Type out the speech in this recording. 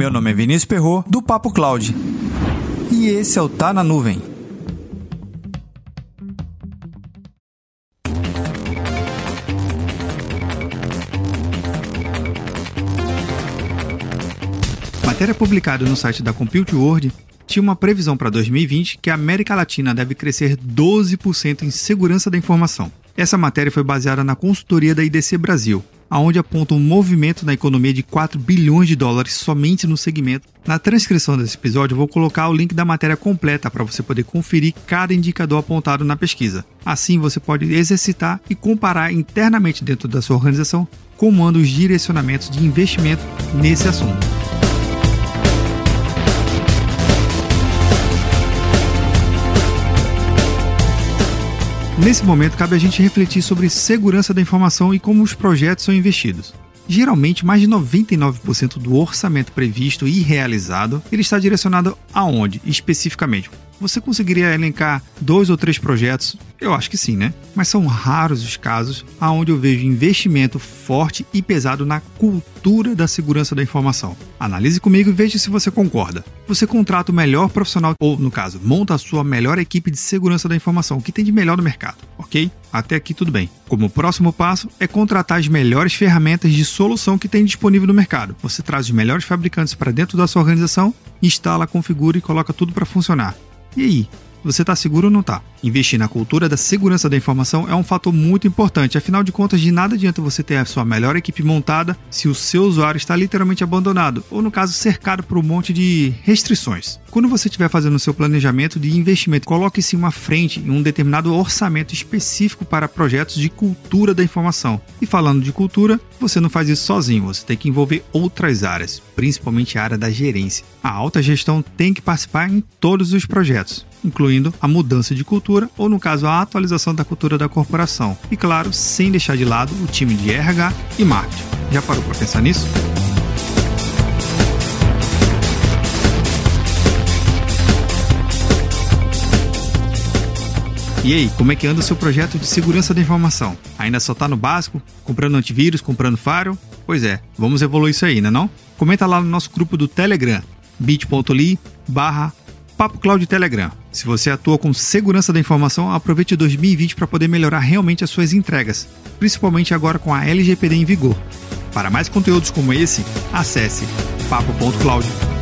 Meu nome é Vinícius Perro do Papo Cloud. E esse é o Tá na Nuvem. Matéria publicada no site da Compute World tinha uma previsão para 2020 que a América Latina deve crescer 12% em segurança da informação. Essa matéria foi baseada na consultoria da IDC Brasil, aonde aponta um movimento na economia de 4 bilhões de dólares somente no segmento. Na transcrição desse episódio, vou colocar o link da matéria completa para você poder conferir cada indicador apontado na pesquisa. Assim, você pode exercitar e comparar internamente dentro da sua organização como andam os direcionamentos de investimento nesse assunto. Nesse momento, cabe a gente refletir sobre segurança da informação e como os projetos são investidos. Geralmente, mais de 99% do orçamento previsto e realizado ele está direcionado aonde, especificamente? Você conseguiria elencar dois ou três projetos? Eu acho que sim, né? Mas são raros os casos onde eu vejo investimento forte e pesado na cultura da segurança da informação. Analise comigo e veja se você concorda. Você contrata o melhor profissional, ou no caso, monta a sua melhor equipe de segurança da informação, o que tem de melhor no mercado, ok? Até aqui tudo bem. Como próximo passo é contratar as melhores ferramentas de solução que tem disponível no mercado. Você traz os melhores fabricantes para dentro da sua organização, instala, configura e coloca tudo para funcionar. E aí, você está seguro ou não está? Investir na cultura da segurança da informação é um fator muito importante, afinal de contas, de nada adianta você ter a sua melhor equipe montada se o seu usuário está literalmente abandonado, ou no caso, cercado por um monte de restrições. Quando você estiver fazendo o seu planejamento de investimento, coloque-se uma frente em um determinado orçamento específico para projetos de cultura da informação. E falando de cultura, você não faz isso sozinho, você tem que envolver outras áreas, principalmente a área da gerência. A alta gestão tem que participar em todos os projetos, incluindo a mudança de cultura ou no caso, a atualização da cultura da corporação. E claro, sem deixar de lado o time de RH e marketing. Já parou para pensar nisso? E aí, como é que anda o seu projeto de segurança da informação? Ainda só está no básico? Comprando antivírus, comprando firewall? Pois é, vamos evoluir isso aí, né não? Comenta lá no nosso grupo do Telegram, bit.ly barra Papo Cloud Telegram. Se você atua com segurança da informação, aproveite 2020 para poder melhorar realmente as suas entregas, principalmente agora com a LGPD em vigor. Para mais conteúdos como esse, acesse papo.cloud.com